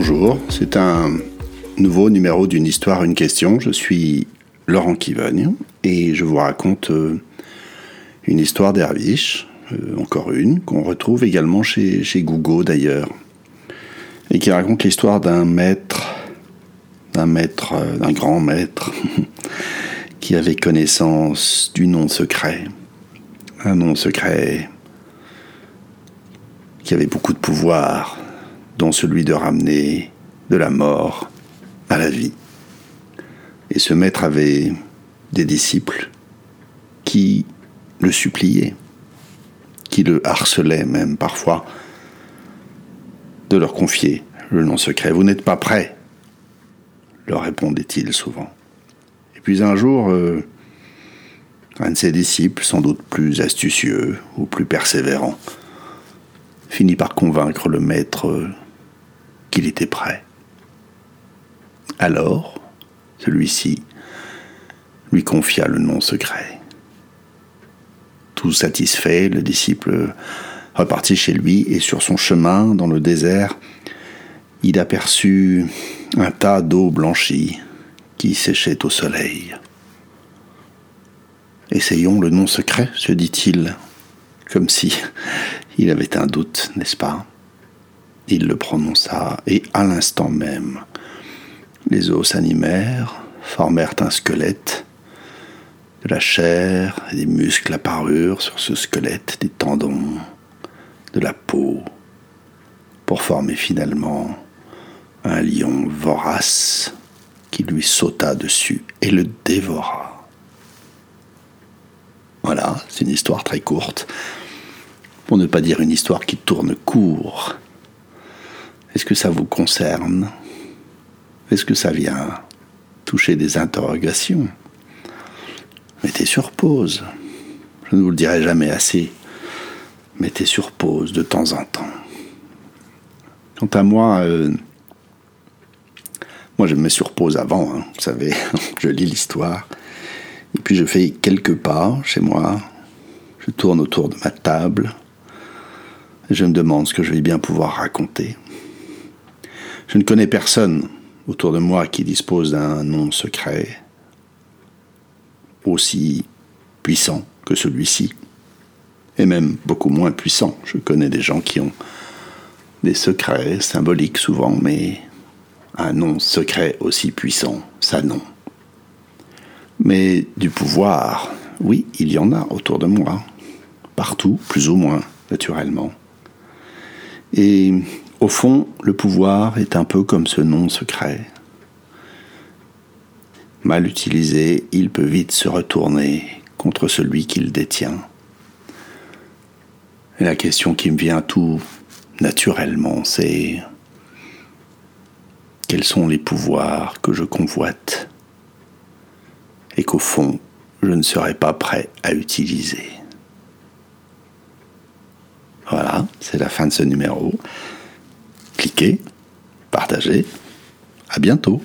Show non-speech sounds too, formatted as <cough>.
Bonjour, c'est un nouveau numéro d'une histoire, une question. Je suis Laurent Kivogne et je vous raconte euh, une histoire d'Herviche, euh, encore une, qu'on retrouve également chez, chez Google d'ailleurs, et qui raconte l'histoire d'un maître, d'un maître, euh, d'un grand maître, <laughs> qui avait connaissance du nom secret. Un nom secret qui avait beaucoup de pouvoir, dont celui de ramener de la mort à la vie. Et ce maître avait des disciples qui le suppliaient, qui le harcelaient même parfois, de leur confier le nom secret. Vous n'êtes pas prêt, leur répondait-il souvent. Et puis un jour, euh, un de ses disciples, sans doute plus astucieux ou plus persévérant, finit par convaincre le maître euh, était prêt. Alors, celui-ci lui confia le nom secret. Tout satisfait, le disciple repartit chez lui et sur son chemin dans le désert, il aperçut un tas d'eau blanchie qui séchait au soleil. Essayons le nom secret, se dit-il, comme si il avait un doute, n'est-ce pas? Il le prononça, et à l'instant même, les os s'animèrent, formèrent un squelette, de la chair et des muscles apparurent sur ce squelette, des tendons, de la peau, pour former finalement un lion vorace qui lui sauta dessus et le dévora. Voilà, c'est une histoire très courte, pour ne pas dire une histoire qui tourne court. Est-ce que ça vous concerne? Est-ce que ça vient toucher des interrogations? Mettez sur pause. Je ne vous le dirai jamais assez. Mettez sur pause de temps en temps. Quant à moi, euh, moi je me mets sur pause avant, hein. vous savez, <laughs> je lis l'histoire, et puis je fais quelques pas chez moi, je tourne autour de ma table, et je me demande ce que je vais bien pouvoir raconter. Je ne connais personne autour de moi qui dispose d'un nom secret aussi puissant que celui-ci, et même beaucoup moins puissant. Je connais des gens qui ont des secrets symboliques souvent, mais un nom secret aussi puissant, ça non. Mais du pouvoir, oui, il y en a autour de moi, partout, plus ou moins, naturellement. Et au fond, le pouvoir est un peu comme ce nom secret. Mal utilisé, il peut vite se retourner contre celui qui le détient. Et la question qui me vient tout naturellement, c'est quels sont les pouvoirs que je convoite et qu'au fond, je ne serais pas prêt à utiliser. Voilà, c'est la fin de ce numéro cliquez, partagez. À bientôt.